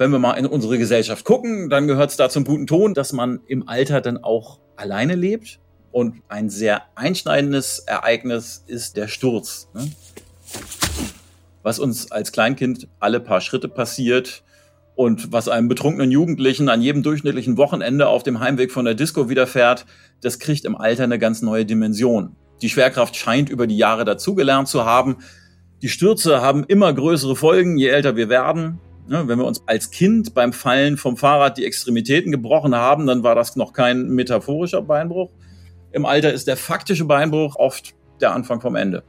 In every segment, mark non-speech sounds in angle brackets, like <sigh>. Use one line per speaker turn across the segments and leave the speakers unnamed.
Wenn wir mal in unsere Gesellschaft gucken, dann gehört es da zum guten Ton, dass man im Alter dann auch alleine lebt. Und ein sehr einschneidendes Ereignis ist der Sturz. Ne? Was uns als Kleinkind alle paar Schritte passiert und was einem betrunkenen Jugendlichen an jedem durchschnittlichen Wochenende auf dem Heimweg von der Disco widerfährt, das kriegt im Alter eine ganz neue Dimension. Die Schwerkraft scheint über die Jahre dazugelernt zu haben. Die Stürze haben immer größere Folgen, je älter wir werden. Ja, wenn wir uns als Kind beim Fallen vom Fahrrad die Extremitäten gebrochen haben, dann war das noch kein metaphorischer Beinbruch. Im Alter ist der faktische Beinbruch oft der Anfang vom Ende.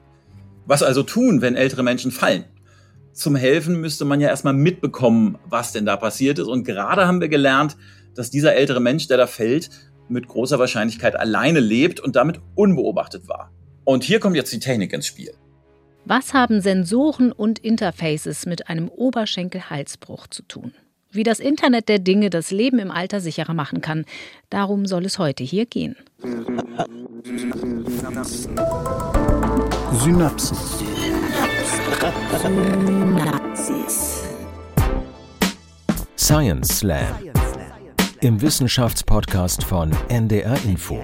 Was also tun, wenn ältere Menschen fallen? Zum Helfen müsste man ja erstmal mitbekommen, was denn da passiert ist. Und gerade haben wir gelernt, dass dieser ältere Mensch, der da fällt, mit großer Wahrscheinlichkeit alleine lebt und damit unbeobachtet war. Und hier kommt jetzt die Technik ins Spiel.
Was haben Sensoren und Interfaces mit einem Oberschenkel-Halsbruch zu tun? Wie das Internet der Dinge das Leben im Alter sicherer machen kann, darum soll es heute hier gehen.
Synapsen.
Synapsis. Science Slam. Im Wissenschaftspodcast von NDR Info.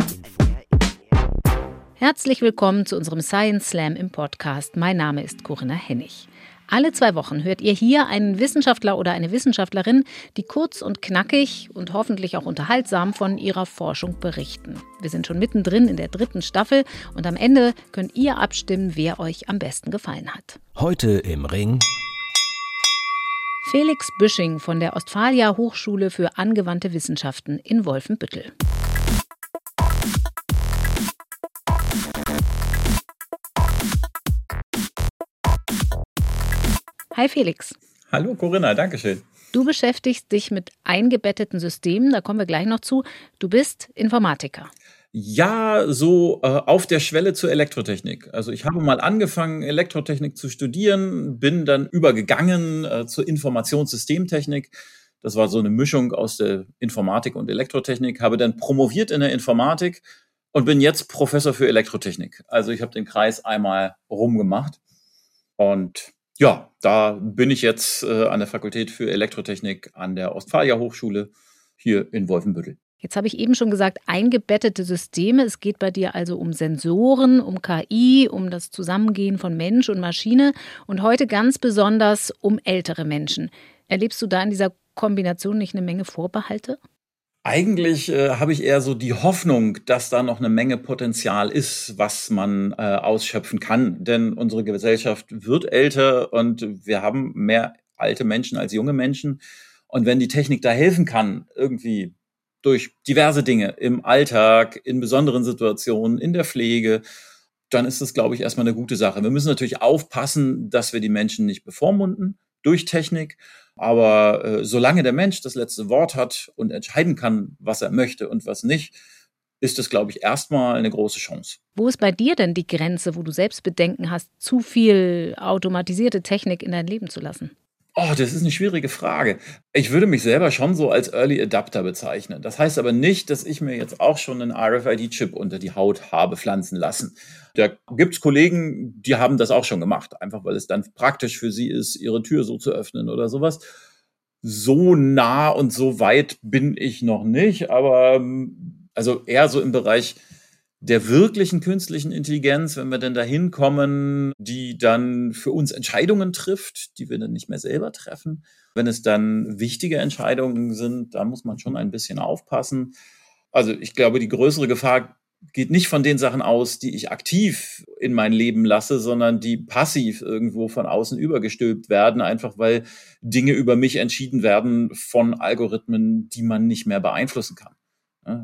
Herzlich willkommen zu unserem Science Slam im Podcast. Mein Name ist Corinna Hennig. Alle zwei Wochen hört ihr hier einen Wissenschaftler oder eine Wissenschaftlerin, die kurz und knackig und hoffentlich auch unterhaltsam von ihrer Forschung berichten. Wir sind schon mittendrin in der dritten Staffel und am Ende könnt ihr abstimmen, wer euch am besten gefallen hat.
Heute im Ring.
Felix Büsching von der Ostfalia Hochschule für angewandte Wissenschaften in Wolfenbüttel. Hi Felix.
Hallo Corinna, danke schön.
Du beschäftigst dich mit eingebetteten Systemen, da kommen wir gleich noch zu. Du bist Informatiker.
Ja, so äh, auf der Schwelle zur Elektrotechnik. Also ich habe mal angefangen, Elektrotechnik zu studieren, bin dann übergegangen äh, zur Informationssystemtechnik. Das war so eine Mischung aus der Informatik und Elektrotechnik, habe dann promoviert in der Informatik und bin jetzt Professor für Elektrotechnik. Also ich habe den Kreis einmal rumgemacht und ja, da bin ich jetzt äh, an der Fakultät für Elektrotechnik an der Ostfalia Hochschule hier in Wolfenbüttel.
Jetzt habe ich eben schon gesagt, eingebettete Systeme. Es geht bei dir also um Sensoren, um KI, um das Zusammengehen von Mensch und Maschine und heute ganz besonders um ältere Menschen. Erlebst du da in dieser Kombination nicht eine Menge Vorbehalte?
Eigentlich äh, habe ich eher so die Hoffnung, dass da noch eine Menge Potenzial ist, was man äh, ausschöpfen kann. Denn unsere Gesellschaft wird älter und wir haben mehr alte Menschen als junge Menschen. Und wenn die Technik da helfen kann, irgendwie durch diverse Dinge im Alltag, in besonderen Situationen, in der Pflege, dann ist das, glaube ich, erstmal eine gute Sache. Wir müssen natürlich aufpassen, dass wir die Menschen nicht bevormunden durch Technik. Aber äh, solange der Mensch das letzte Wort hat und entscheiden kann, was er möchte und was nicht, ist es, glaube ich, erstmal eine große Chance.
Wo ist bei dir denn die Grenze, wo du selbst Bedenken hast, zu viel automatisierte Technik in dein Leben zu lassen?
Oh, das ist eine schwierige Frage. Ich würde mich selber schon so als Early Adapter bezeichnen. Das heißt aber nicht, dass ich mir jetzt auch schon einen RFID-Chip unter die Haut habe pflanzen lassen. Da gibt's Kollegen, die haben das auch schon gemacht, einfach weil es dann praktisch für sie ist, ihre Tür so zu öffnen oder sowas. So nah und so weit bin ich noch nicht, aber ähm, also eher so im Bereich der wirklichen künstlichen Intelligenz, wenn wir denn dahin kommen, die dann für uns Entscheidungen trifft, die wir dann nicht mehr selber treffen. Wenn es dann wichtige Entscheidungen sind, da muss man schon ein bisschen aufpassen. Also ich glaube, die größere Gefahr geht nicht von den Sachen aus, die ich aktiv in mein Leben lasse, sondern die passiv irgendwo von außen übergestülpt werden, einfach weil Dinge über mich entschieden werden von Algorithmen, die man nicht mehr beeinflussen kann.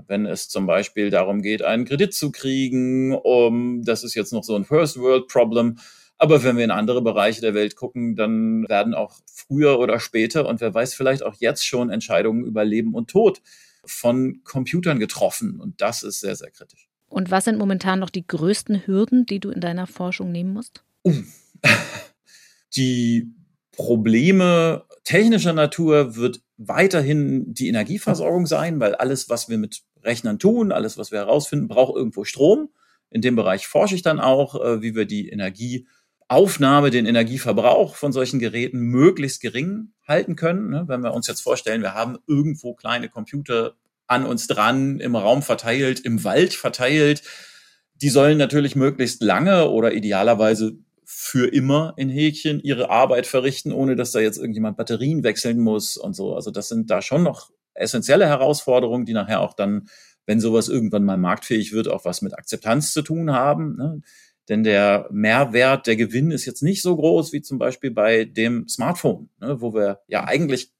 Wenn es zum Beispiel darum geht, einen Kredit zu kriegen, um, das ist jetzt noch so ein First World Problem. Aber wenn wir in andere Bereiche der Welt gucken, dann werden auch früher oder später und wer weiß vielleicht auch jetzt schon Entscheidungen über Leben und Tod von Computern getroffen. Und das ist sehr, sehr kritisch.
Und was sind momentan noch die größten Hürden, die du in deiner Forschung nehmen musst?
Uh. <laughs> Die Probleme technischer Natur wird weiterhin die Energieversorgung sein, weil alles, was wir mit Rechnern tun, alles, was wir herausfinden, braucht irgendwo Strom. In dem Bereich forsche ich dann auch, äh, wie wir die Energie Aufnahme, den Energieverbrauch von solchen Geräten möglichst gering halten können. Ne? Wenn wir uns jetzt vorstellen, wir haben irgendwo kleine Computer an uns dran, im Raum verteilt, im Wald verteilt. Die sollen natürlich möglichst lange oder idealerweise für immer in Häkchen ihre Arbeit verrichten, ohne dass da jetzt irgendjemand Batterien wechseln muss und so. Also das sind da schon noch essentielle Herausforderungen, die nachher auch dann, wenn sowas irgendwann mal marktfähig wird, auch was mit Akzeptanz zu tun haben. Ne? Denn der Mehrwert, der Gewinn ist jetzt nicht so groß wie zum Beispiel bei dem Smartphone, ne? wo wir ja eigentlich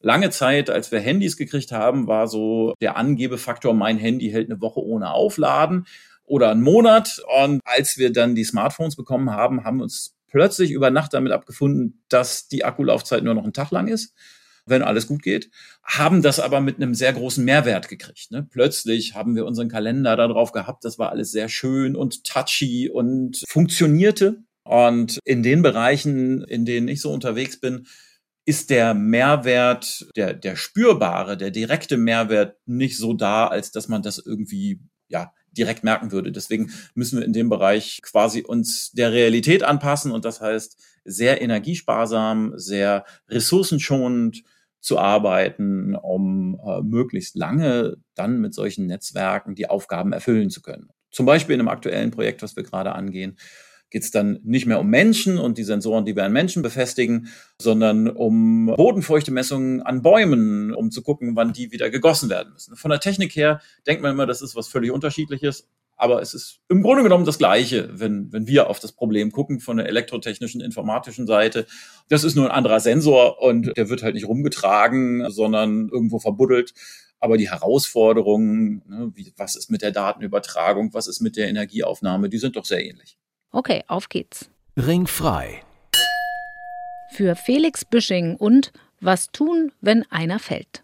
lange Zeit, als wir Handys gekriegt haben, war so der Angebefaktor, mein Handy hält eine Woche ohne Aufladen oder einen Monat. Und als wir dann die Smartphones bekommen haben, haben wir uns plötzlich über Nacht damit abgefunden, dass die Akkulaufzeit nur noch einen Tag lang ist wenn alles gut geht, haben das aber mit einem sehr großen Mehrwert gekriegt. Ne? Plötzlich haben wir unseren Kalender darauf gehabt, das war alles sehr schön und touchy und funktionierte. Und in den Bereichen, in denen ich so unterwegs bin, ist der Mehrwert, der, der spürbare, der direkte Mehrwert nicht so da, als dass man das irgendwie ja, direkt merken würde. Deswegen müssen wir in dem Bereich quasi uns der Realität anpassen und das heißt sehr energiesparsam, sehr ressourcenschonend zu arbeiten, um äh, möglichst lange dann mit solchen Netzwerken die Aufgaben erfüllen zu können. Zum Beispiel in einem aktuellen Projekt, was wir gerade angehen, geht es dann nicht mehr um Menschen und die Sensoren, die wir an Menschen befestigen, sondern um Bodenfeuchtemessungen an Bäumen, um zu gucken, wann die wieder gegossen werden müssen. Von der Technik her denkt man immer, das ist was völlig unterschiedliches. Aber es ist im Grunde genommen das Gleiche, wenn, wenn wir auf das Problem gucken von der elektrotechnischen, informatischen Seite. Das ist nur ein anderer Sensor und der wird halt nicht rumgetragen, sondern irgendwo verbuddelt. Aber die Herausforderungen, ne, wie, was ist mit der Datenübertragung, was ist mit der Energieaufnahme, die sind doch sehr ähnlich.
Okay, auf geht's.
Ringfrei.
Für Felix Büsching und Was tun, wenn einer fällt?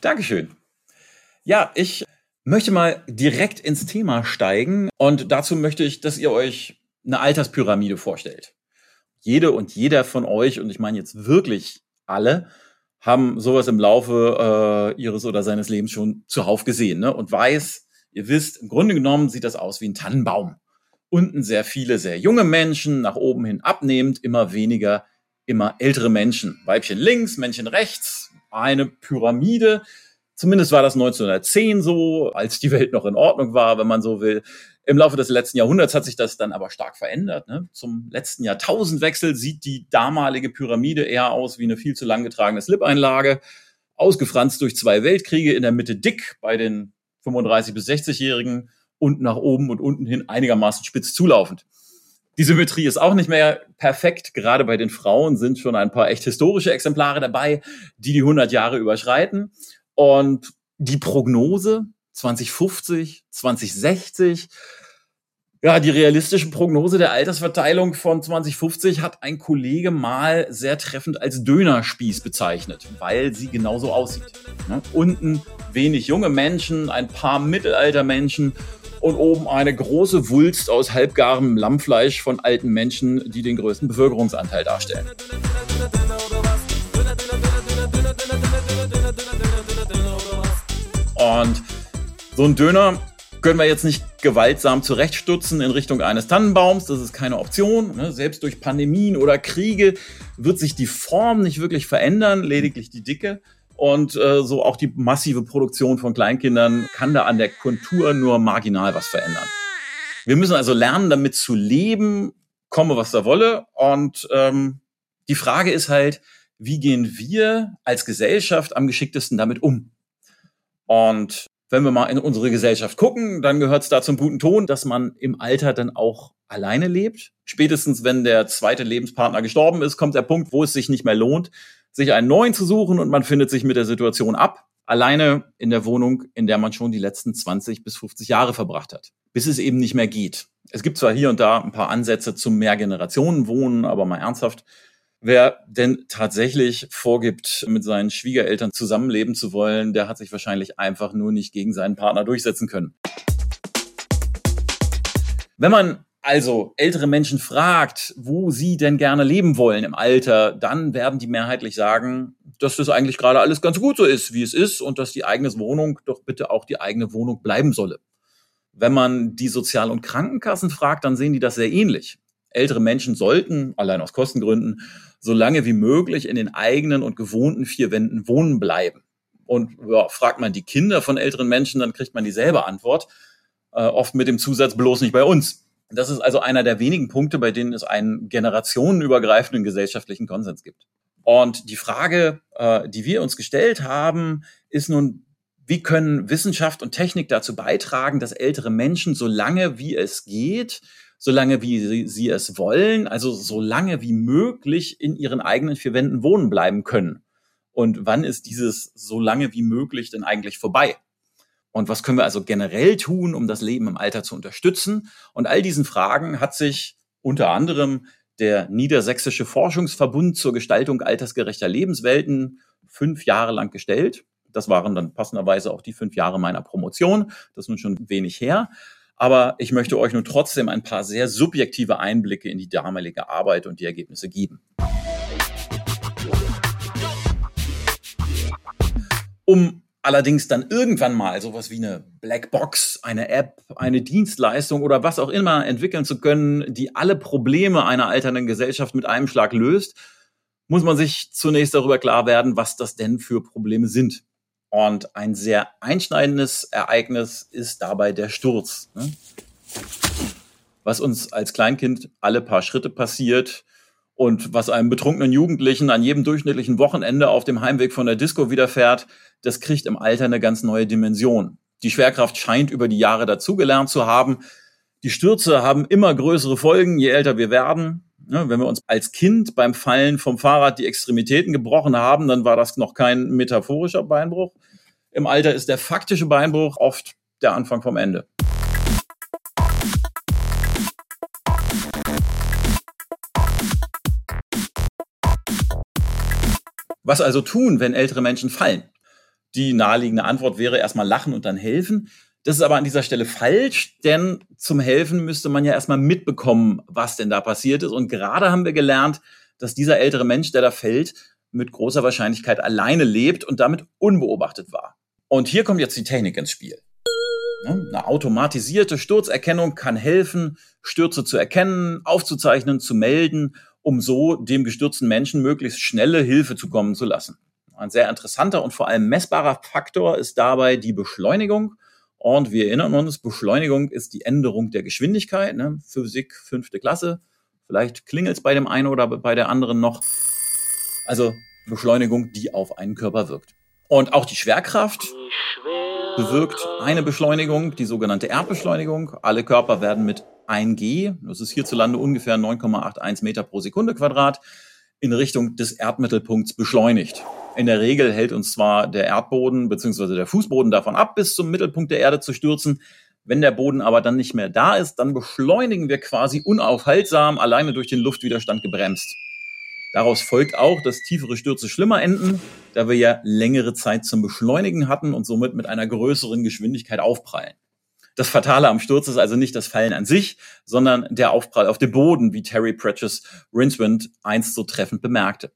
Dankeschön. Ja, ich möchte mal direkt ins Thema steigen und dazu möchte ich, dass ihr euch eine Alterspyramide vorstellt. Jede und jeder von euch, und ich meine jetzt wirklich alle, haben sowas im Laufe äh, ihres oder seines Lebens schon zuhauf gesehen ne? und weiß, ihr wisst, im Grunde genommen sieht das aus wie ein Tannenbaum. Unten sehr viele, sehr junge Menschen, nach oben hin abnehmend, immer weniger, immer ältere Menschen. Weibchen links, Männchen rechts, eine Pyramide, Zumindest war das 1910 so, als die Welt noch in Ordnung war, wenn man so will. Im Laufe des letzten Jahrhunderts hat sich das dann aber stark verändert. Ne? Zum letzten Jahrtausendwechsel sieht die damalige Pyramide eher aus wie eine viel zu lang getragene Slip-Einlage, ausgefranst durch zwei Weltkriege, in der Mitte dick bei den 35 bis 60-Jährigen und nach oben und unten hin einigermaßen spitz zulaufend. Die Symmetrie ist auch nicht mehr perfekt. Gerade bei den Frauen sind schon ein paar echt historische Exemplare dabei, die die 100 Jahre überschreiten. Und die Prognose 2050, 2060, ja, die realistische Prognose der Altersverteilung von 2050 hat ein Kollege mal sehr treffend als Dönerspieß bezeichnet, weil sie genauso aussieht. Ne? Unten wenig junge Menschen, ein paar Mittelaltermenschen und oben eine große Wulst aus halbgarem Lammfleisch von alten Menschen, die den größten Bevölkerungsanteil darstellen. Und so ein Döner können wir jetzt nicht gewaltsam zurechtstutzen in Richtung eines Tannenbaums. Das ist keine Option. Ne? Selbst durch Pandemien oder Kriege wird sich die Form nicht wirklich verändern, lediglich die Dicke. Und äh, so auch die massive Produktion von Kleinkindern kann da an der Kontur nur marginal was verändern. Wir müssen also lernen, damit zu leben, komme was da wolle. Und ähm, die Frage ist halt, wie gehen wir als Gesellschaft am geschicktesten damit um? Und wenn wir mal in unsere Gesellschaft gucken, dann gehört es da zum guten Ton, dass man im Alter dann auch alleine lebt. Spätestens wenn der zweite Lebenspartner gestorben ist, kommt der Punkt, wo es sich nicht mehr lohnt, sich einen neuen zu suchen und man findet sich mit der Situation ab. Alleine in der Wohnung, in der man schon die letzten 20 bis 50 Jahre verbracht hat. Bis es eben nicht mehr geht. Es gibt zwar hier und da ein paar Ansätze zum Mehrgenerationenwohnen, aber mal ernsthaft, Wer denn tatsächlich vorgibt, mit seinen Schwiegereltern zusammenleben zu wollen, der hat sich wahrscheinlich einfach nur nicht gegen seinen Partner durchsetzen können. Wenn man also ältere Menschen fragt, wo sie denn gerne leben wollen im Alter, dann werden die mehrheitlich sagen, dass das eigentlich gerade alles ganz gut so ist, wie es ist und dass die eigene Wohnung doch bitte auch die eigene Wohnung bleiben solle. Wenn man die Sozial- und Krankenkassen fragt, dann sehen die das sehr ähnlich. Ältere Menschen sollten, allein aus Kostengründen, so lange wie möglich in den eigenen und gewohnten vier Wänden wohnen bleiben. Und ja, fragt man die Kinder von älteren Menschen, dann kriegt man dieselbe Antwort, äh, oft mit dem Zusatz bloß nicht bei uns. Das ist also einer der wenigen Punkte, bei denen es einen generationenübergreifenden gesellschaftlichen Konsens gibt. Und die Frage, äh, die wir uns gestellt haben, ist nun, wie können Wissenschaft und Technik dazu beitragen, dass ältere Menschen so lange wie es geht, so lange wie sie, sie es wollen, also so lange wie möglich in ihren eigenen vier Wänden wohnen bleiben können? Und wann ist dieses so lange wie möglich denn eigentlich vorbei? Und was können wir also generell tun, um das Leben im Alter zu unterstützen? Und all diesen Fragen hat sich unter anderem der Niedersächsische Forschungsverbund zur Gestaltung altersgerechter Lebenswelten fünf Jahre lang gestellt. Das waren dann passenderweise auch die fünf Jahre meiner Promotion. Das ist nun schon wenig her. Aber ich möchte euch nun trotzdem ein paar sehr subjektive Einblicke in die damalige Arbeit und die Ergebnisse geben. Um allerdings dann irgendwann mal sowas wie eine Blackbox, eine App, eine Dienstleistung oder was auch immer entwickeln zu können, die alle Probleme einer alternden Gesellschaft mit einem Schlag löst, muss man sich zunächst darüber klar werden, was das denn für Probleme sind. Und ein sehr einschneidendes Ereignis ist dabei der Sturz. Ne? Was uns als Kleinkind alle paar Schritte passiert, und was einem betrunkenen Jugendlichen an jedem durchschnittlichen Wochenende auf dem Heimweg von der Disco widerfährt, das kriegt im Alter eine ganz neue Dimension. Die Schwerkraft scheint über die Jahre dazugelernt zu haben. Die Stürze haben immer größere Folgen, je älter wir werden. Ja, wenn wir uns als Kind beim Fallen vom Fahrrad die Extremitäten gebrochen haben, dann war das noch kein metaphorischer Beinbruch. Im Alter ist der faktische Beinbruch oft der Anfang vom Ende. Was also tun, wenn ältere Menschen fallen? Die naheliegende Antwort wäre erstmal lachen und dann helfen. Das ist aber an dieser Stelle falsch, denn zum Helfen müsste man ja erstmal mitbekommen, was denn da passiert ist. Und gerade haben wir gelernt, dass dieser ältere Mensch, der da fällt, mit großer Wahrscheinlichkeit alleine lebt und damit unbeobachtet war. Und hier kommt jetzt die Technik ins Spiel. Eine automatisierte Sturzerkennung kann helfen, Stürze zu erkennen, aufzuzeichnen, zu melden um so dem gestürzten Menschen möglichst schnelle Hilfe zukommen zu lassen. Ein sehr interessanter und vor allem messbarer Faktor ist dabei die Beschleunigung. Und wir erinnern uns, Beschleunigung ist die Änderung der Geschwindigkeit. Ne? Physik, fünfte Klasse. Vielleicht klingelt es bei dem einen oder bei der anderen noch. Also Beschleunigung, die auf einen Körper wirkt. Und auch die Schwerkraft bewirkt eine Beschleunigung, die sogenannte Erdbeschleunigung. Alle Körper werden mit 1G, das ist hierzulande ungefähr 9,81 Meter pro Sekunde Quadrat, in Richtung des Erdmittelpunkts beschleunigt. In der Regel hält uns zwar der Erdboden bzw. der Fußboden davon ab, bis zum Mittelpunkt der Erde zu stürzen. Wenn der Boden aber dann nicht mehr da ist, dann beschleunigen wir quasi unaufhaltsam, alleine durch den Luftwiderstand gebremst. Daraus folgt auch, dass tiefere Stürze schlimmer enden, da wir ja längere Zeit zum Beschleunigen hatten und somit mit einer größeren Geschwindigkeit aufprallen. Das Fatale am Sturz ist also nicht das Fallen an sich, sondern der Aufprall auf dem Boden, wie Terry Pratchett's Rincewind einst so treffend bemerkte.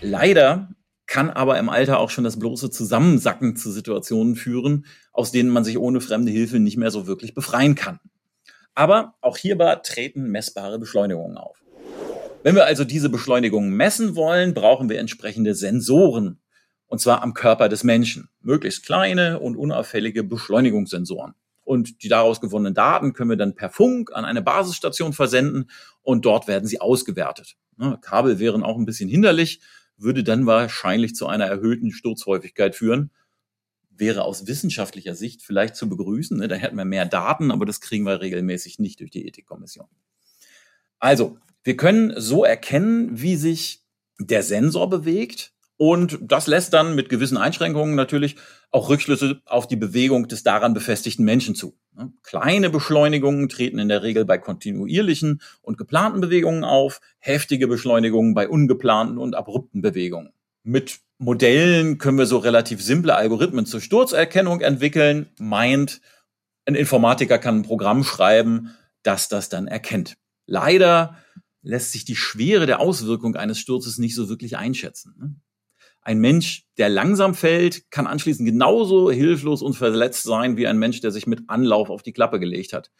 Leider kann aber im Alter auch schon das bloße Zusammensacken zu Situationen führen, aus denen man sich ohne fremde Hilfe nicht mehr so wirklich befreien kann. Aber auch hierbei treten messbare Beschleunigungen auf. Wenn wir also diese Beschleunigung messen wollen, brauchen wir entsprechende Sensoren. Und zwar am Körper des Menschen. Möglichst kleine und unauffällige Beschleunigungssensoren. Und die daraus gewonnenen Daten können wir dann per Funk an eine Basisstation versenden und dort werden sie ausgewertet. Ne, Kabel wären auch ein bisschen hinderlich, würde dann wahrscheinlich zu einer erhöhten Sturzhäufigkeit führen. Wäre aus wissenschaftlicher Sicht vielleicht zu begrüßen. Ne? Da hätten wir mehr Daten, aber das kriegen wir regelmäßig nicht durch die Ethikkommission. Also, wir können so erkennen, wie sich der Sensor bewegt. Und das lässt dann mit gewissen Einschränkungen natürlich auch Rückschlüsse auf die Bewegung des daran befestigten Menschen zu. Kleine Beschleunigungen treten in der Regel bei kontinuierlichen und geplanten Bewegungen auf, heftige Beschleunigungen bei ungeplanten und abrupten Bewegungen. Mit Modellen können wir so relativ simple Algorithmen zur Sturzerkennung entwickeln. Meint, ein Informatiker kann ein Programm schreiben, das das dann erkennt. Leider lässt sich die Schwere der Auswirkung eines Sturzes nicht so wirklich einschätzen. Ein Mensch, der langsam fällt, kann anschließend genauso hilflos und verletzt sein wie ein Mensch, der sich mit Anlauf auf die Klappe gelegt hat.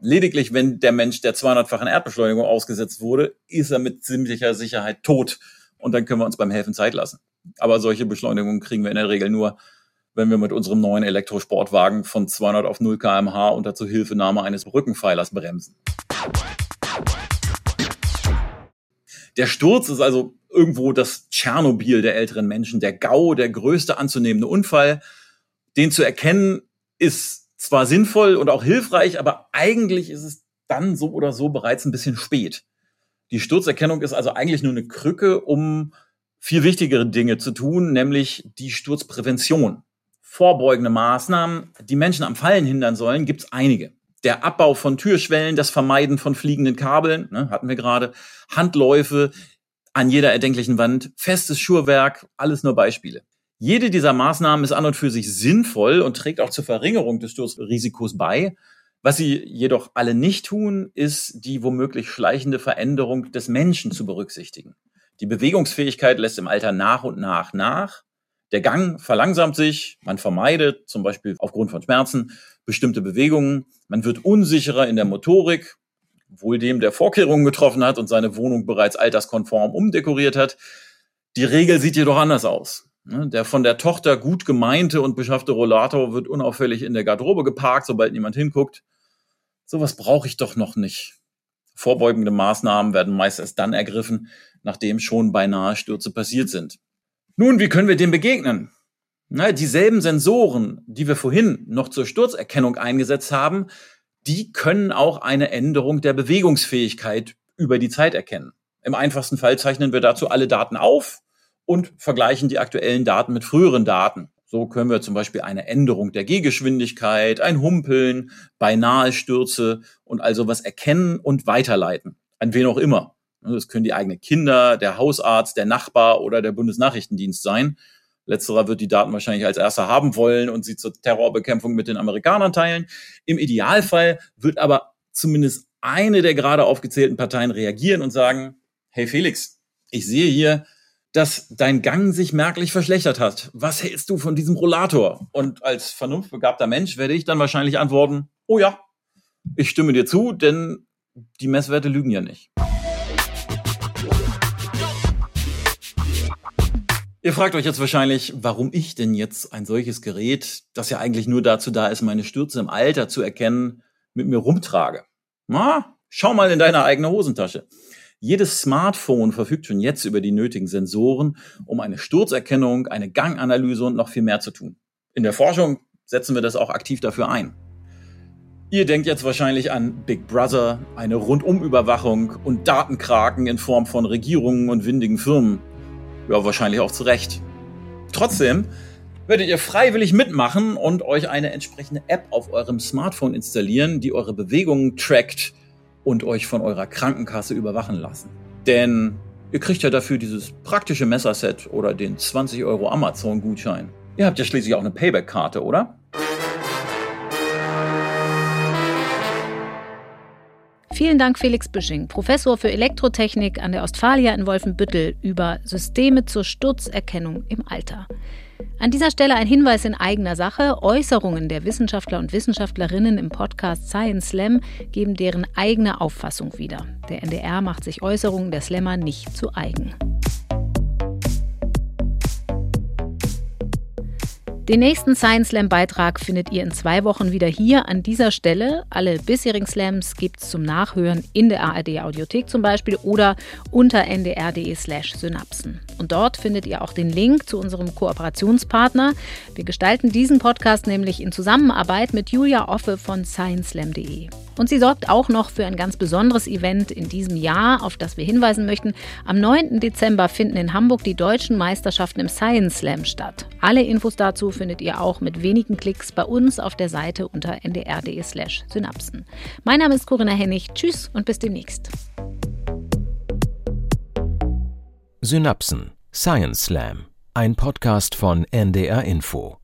Lediglich, wenn der Mensch der 200-fachen Erdbeschleunigung ausgesetzt wurde, ist er mit ziemlicher Sicherheit tot. Und dann können wir uns beim Helfen Zeit lassen. Aber solche Beschleunigungen kriegen wir in der Regel nur, wenn wir mit unserem neuen Elektrosportwagen von 200 auf 0 kmh unter Zuhilfenahme eines Brückenpfeilers bremsen. Der Sturz ist also irgendwo das Tschernobyl der älteren Menschen, der GAU, der größte anzunehmende Unfall. Den zu erkennen ist zwar sinnvoll und auch hilfreich, aber eigentlich ist es dann so oder so bereits ein bisschen spät. Die Sturzerkennung ist also eigentlich nur eine Krücke, um viel wichtigere Dinge zu tun, nämlich die Sturzprävention. Vorbeugende Maßnahmen, die Menschen am Fallen hindern sollen, gibt es einige der Abbau von Türschwellen, das Vermeiden von fliegenden Kabeln, ne, hatten wir gerade, Handläufe an jeder erdenklichen Wand, festes Schuhwerk, alles nur Beispiele. Jede dieser Maßnahmen ist an und für sich sinnvoll und trägt auch zur Verringerung des Sturzrisikos bei. Was sie jedoch alle nicht tun, ist die womöglich schleichende Veränderung des Menschen zu berücksichtigen. Die Bewegungsfähigkeit lässt im Alter nach und nach nach. Der Gang verlangsamt sich, man vermeidet zum Beispiel aufgrund von Schmerzen bestimmte Bewegungen, man wird unsicherer in der Motorik, wohl dem, der Vorkehrungen getroffen hat und seine Wohnung bereits alterskonform umdekoriert hat. Die Regel sieht jedoch anders aus. Ne, der von der Tochter gut gemeinte und beschaffte Rollator wird unauffällig in der Garderobe geparkt, sobald niemand hinguckt. Sowas brauche ich doch noch nicht. Vorbeugende Maßnahmen werden meist erst dann ergriffen, nachdem schon beinahe Stürze passiert sind. Nun, wie können wir dem begegnen? Na, dieselben Sensoren, die wir vorhin noch zur Sturzerkennung eingesetzt haben, die können auch eine Änderung der Bewegungsfähigkeit über die Zeit erkennen. Im einfachsten Fall zeichnen wir dazu alle Daten auf und vergleichen die aktuellen Daten mit früheren Daten. So können wir zum Beispiel eine Änderung der Gehgeschwindigkeit, ein Humpeln, beinahe Stürze und also was erkennen und weiterleiten. An wen auch immer. Das können die eigenen Kinder, der Hausarzt, der Nachbar oder der Bundesnachrichtendienst sein. Letzterer wird die Daten wahrscheinlich als erster haben wollen und sie zur Terrorbekämpfung mit den Amerikanern teilen. Im Idealfall wird aber zumindest eine der gerade aufgezählten Parteien reagieren und sagen, hey Felix, ich sehe hier, dass dein Gang sich merklich verschlechtert hat. Was hältst du von diesem Rollator? Und als vernunftbegabter Mensch werde ich dann wahrscheinlich antworten, oh ja, ich stimme dir zu, denn die Messwerte lügen ja nicht. Ihr fragt euch jetzt wahrscheinlich, warum ich denn jetzt ein solches Gerät, das ja eigentlich nur dazu da ist, meine Stürze im Alter zu erkennen, mit mir rumtrage. Na, schau mal in deine eigene Hosentasche. Jedes Smartphone verfügt schon jetzt über die nötigen Sensoren, um eine Sturzerkennung, eine Ganganalyse und noch viel mehr zu tun. In der Forschung setzen wir das auch aktiv dafür ein. Ihr denkt jetzt wahrscheinlich an Big Brother, eine Rundumüberwachung und Datenkraken in Form von Regierungen und windigen Firmen. Ja, wahrscheinlich auch zu Recht. Trotzdem werdet ihr freiwillig mitmachen und euch eine entsprechende App auf eurem Smartphone installieren, die eure Bewegungen trackt und euch von eurer Krankenkasse überwachen lassen. Denn ihr kriegt ja dafür dieses praktische Messerset oder den 20 Euro Amazon-Gutschein. Ihr habt ja schließlich auch eine Payback-Karte, oder?
Vielen Dank, Felix Büsching, Professor für Elektrotechnik an der Ostfalia in Wolfenbüttel über Systeme zur Sturzerkennung im Alter. An dieser Stelle ein Hinweis in eigener Sache. Äußerungen der Wissenschaftler und Wissenschaftlerinnen im Podcast Science Slam geben deren eigene Auffassung wieder. Der NDR macht sich Äußerungen der Slammer nicht zu eigen. Den nächsten Science Slam Beitrag findet ihr in zwei Wochen wieder hier an dieser Stelle. Alle bisherigen Slams gibt es zum Nachhören in der ARD Audiothek zum Beispiel oder unter ndr.de slash synapsen. Und dort findet ihr auch den Link zu unserem Kooperationspartner. Wir gestalten diesen Podcast nämlich in Zusammenarbeit mit Julia Offe von scienceslam.de. Und sie sorgt auch noch für ein ganz besonderes Event in diesem Jahr, auf das wir hinweisen möchten. Am 9. Dezember finden in Hamburg die deutschen Meisterschaften im Science Slam statt. Alle Infos dazu findet ihr auch mit wenigen Klicks bei uns auf der Seite unter ndr.de/slash synapsen. Mein Name ist Corinna Hennig. Tschüss und bis demnächst.
Synapsen Science Slam, ein Podcast von NDR Info.